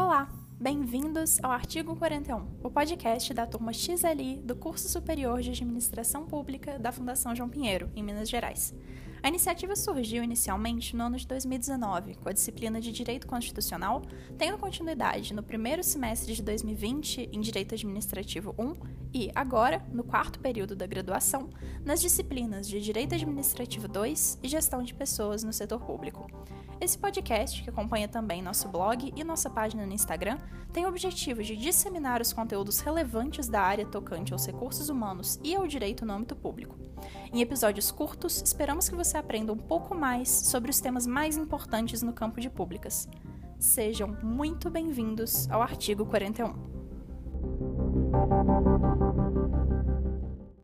Olá, bem-vindos ao Artigo 41, o podcast da turma XLI do Curso Superior de Administração Pública da Fundação João Pinheiro, em Minas Gerais. A iniciativa surgiu inicialmente no ano de 2019, com a disciplina de Direito Constitucional, tendo continuidade no primeiro semestre de 2020 em Direito Administrativo 1 e, agora, no quarto período da graduação, nas disciplinas de Direito Administrativo 2 e Gestão de Pessoas no Setor Público. Esse podcast, que acompanha também nosso blog e nossa página no Instagram, tem o objetivo de disseminar os conteúdos relevantes da área tocante aos recursos humanos e ao direito no âmbito público. Em episódios curtos, esperamos que você aprenda um pouco mais sobre os temas mais importantes no campo de públicas. Sejam muito bem-vindos ao artigo 41.